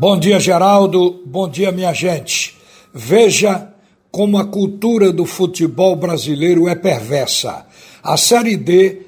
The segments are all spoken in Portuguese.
Bom dia, Geraldo. Bom dia, minha gente. Veja como a cultura do futebol brasileiro é perversa. A Série D,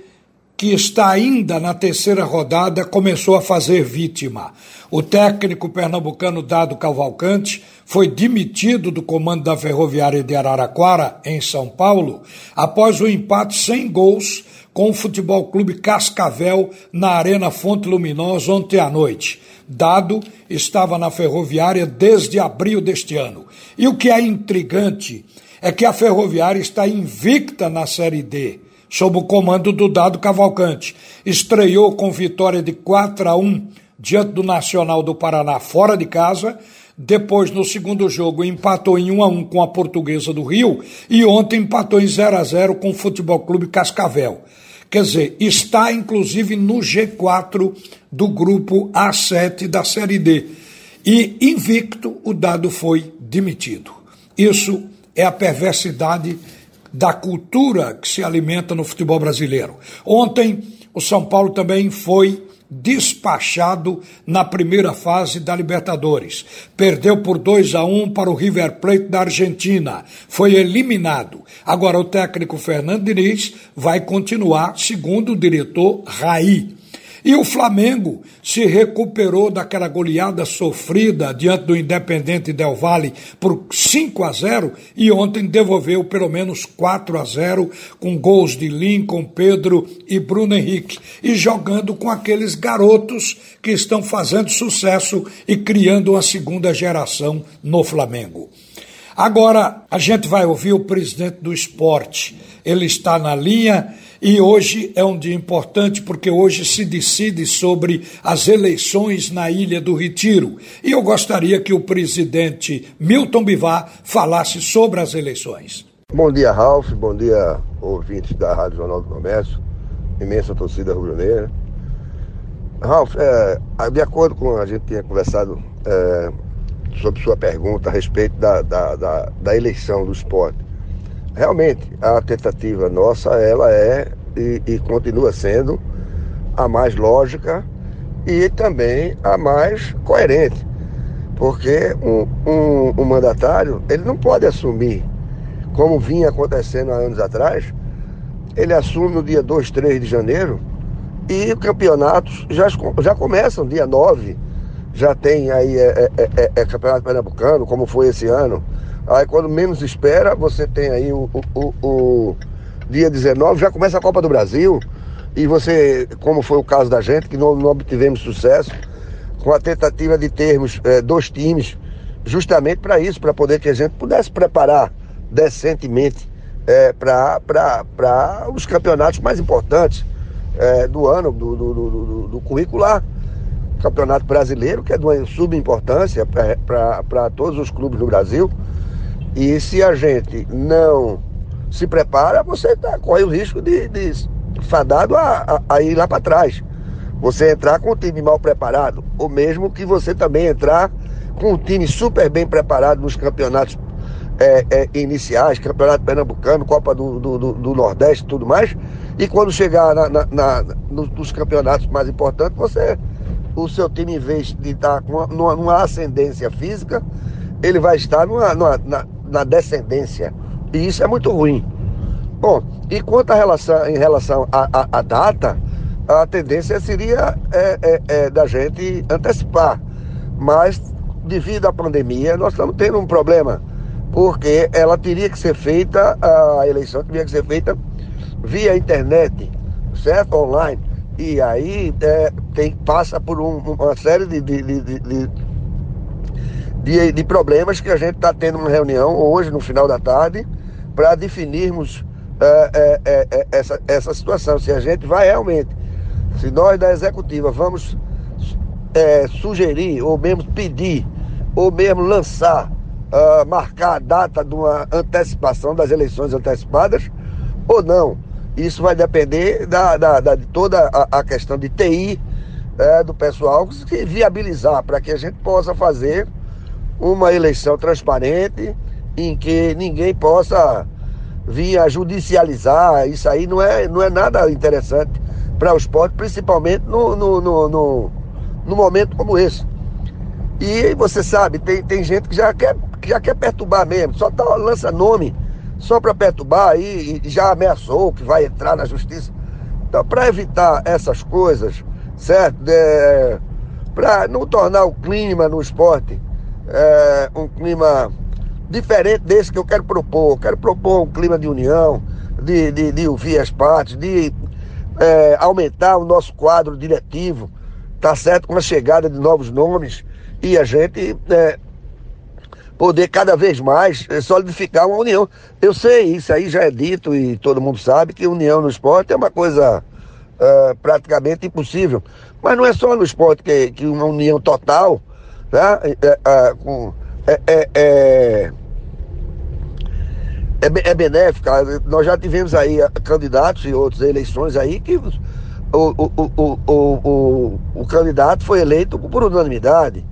que está ainda na terceira rodada, começou a fazer vítima. O técnico pernambucano Dado Cavalcante foi demitido do comando da Ferroviária de Araraquara, em São Paulo, após o empate sem gols com o Futebol Clube Cascavel na Arena Fonte Luminosa ontem à noite. Dado estava na Ferroviária desde abril deste ano. E o que é intrigante é que a Ferroviária está invicta na Série D, sob o comando do Dado Cavalcante. Estreou com vitória de 4 a 1 diante do Nacional do Paraná fora de casa depois, no segundo jogo, empatou em 1 a 1 com a Portuguesa do Rio e ontem empatou em 0 a 0 com o Futebol Clube Cascavel. Quer dizer, está inclusive no G4 do grupo A7 da Série D. E invicto, o dado foi demitido. Isso é a perversidade da cultura que se alimenta no futebol brasileiro. Ontem, o São Paulo também foi despachado na primeira fase da Libertadores. Perdeu por 2 a 1 para o River Plate da Argentina. Foi eliminado. Agora o técnico Fernando Diniz vai continuar, segundo o diretor Raí. E o Flamengo se recuperou daquela goleada sofrida diante do Independente Del Valle por 5 a 0 e ontem devolveu pelo menos 4 a 0 com gols de Lincoln, Pedro e Bruno Henrique e jogando com aqueles garotos que estão fazendo sucesso e criando uma segunda geração no Flamengo. Agora a gente vai ouvir o presidente do esporte. Ele está na linha e hoje é um dia importante porque hoje se decide sobre as eleições na Ilha do Retiro. E eu gostaria que o presidente Milton Bivar falasse sobre as eleições. Bom dia, Ralf. Bom dia, ouvintes da Rádio Jornal do Comércio. Imensa torcida rubro-negra. Ralf, é, de acordo com a gente tinha conversado é, sobre sua pergunta a respeito da, da, da, da eleição do esporte. Realmente a tentativa nossa ela é e, e, continua sendo a mais lógica e também a mais coerente porque um, um, um mandatário ele não pode assumir como vinha acontecendo há anos atrás ele assume no dia 2, 3 de janeiro e o campeonato já, já começam dia 9 já tem aí é, é, é, é campeonato pernambucano como foi esse ano Aí quando menos espera, você tem aí o, o, o, dia 19, já começa a Copa do Brasil. E você, como foi o caso da gente, que não, não obtivemos sucesso, com a tentativa de termos é, dois times, justamente para isso, para poder que a gente pudesse preparar decentemente é, para os campeonatos mais importantes é, do ano, do, do, do, do curricular. Campeonato brasileiro, que é de uma subimportância para todos os clubes no Brasil. E se a gente não se prepara, você tá, corre o risco de, de fadado a, a, a ir lá para trás. Você entrar com o time mal preparado, ou mesmo que você também entrar com um time super bem preparado nos campeonatos é, é, iniciais, campeonato pernambucano, Copa do, do, do, Nordeste e tudo mais, e quando chegar na, na, na, nos campeonatos mais importantes, você, o seu time, em vez de estar numa, numa ascendência física, ele vai estar numa, numa, na, na descendência. E isso é muito ruim. Bom, e quanto a relação, em relação à data, a tendência seria é, é, é, da gente antecipar. Mas, devido à pandemia, nós estamos tendo um problema, porque ela teria que ser feita, a eleição teria que ser feita via internet, certo? Online. E aí é, tem, passa por um, uma série de, de, de, de de, problemas que a gente está tendo uma reunião hoje, no final da tarde, para definirmos é, é, é, é, essa, essa situação. Se a gente vai realmente, se nós da executiva vamos é, sugerir, ou mesmo pedir, ou mesmo lançar, uh, marcar a data de uma antecipação das eleições antecipadas, ou não. Isso vai depender da, da, da de toda a, a, questão de TI é, do pessoal se viabilizar para que a gente possa fazer uma eleição transparente em que ninguém possa vir a judicializar. Isso aí não é, não é nada interessante para o esporte, principalmente no, no, no, no, no momento como esse. E você sabe, tem, tem gente que já quer, que já quer perturbar mesmo, só tá, lança nome só para perturbar e, e já ameaçou que vai entrar na justiça. Então, para evitar essas coisas, certo? É, para não tornar o clima no esporte é, um clima diferente desse que eu quero propor. Eu quero propor um clima de união, de, de, de ouvir as partes, de é, aumentar o nosso quadro diretivo, tá certo? Com a chegada de novos nomes e a gente é, poder cada vez mais é, solidificar uma união. Eu sei, isso aí já é dito e todo mundo sabe que união no esporte é uma coisa é, praticamente impossível. Mas não é só no esporte que, que uma união total, né? É, é, com, é, é, é, é, benéfica. Nós já tivemos aí candidatos e outras eleições aí que o, o, o, o, candidato foi eleito por unanimidade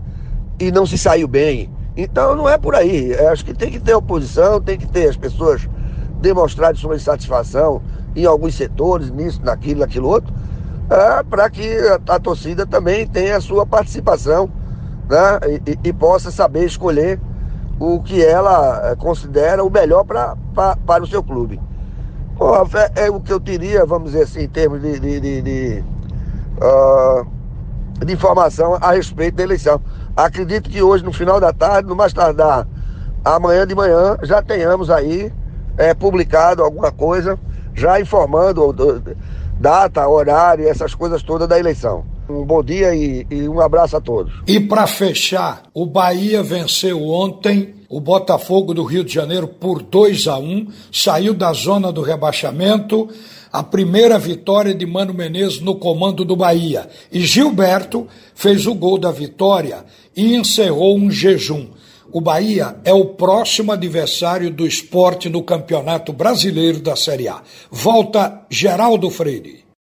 e não se saiu bem. Então não é por aí. Acho que tem que ter oposição, tem que ter as pessoas demonstrarem sua insatisfação em alguns setores, nisso, naquilo, naquilo outro, é, para que a, a, torcida também tenha a sua participação né? e, e, possa saber escolher o que ela é, considera o melhor pra, pra, para o seu clube. Bom, é, é, o que eu diria, vamos dizer assim, em termos de, de, de, de, uh, de informação a respeito da eleição. Acredito que hoje, no final da tarde, no mais tardar amanhã de manhã, já tenhamos aí é, publicado alguma coisa, já informando data, horário, essas coisas todas da eleição. Um bom dia e, e um abraço a todos. E para fechar, o Bahia venceu ontem o Botafogo do Rio de Janeiro por 2 a 1, saiu da zona do rebaixamento a primeira vitória de Mano Menezes no comando do Bahia. E Gilberto fez o gol da vitória e encerrou um jejum. O Bahia é o próximo adversário do esporte no Campeonato Brasileiro da Série A. Volta Geraldo Freire.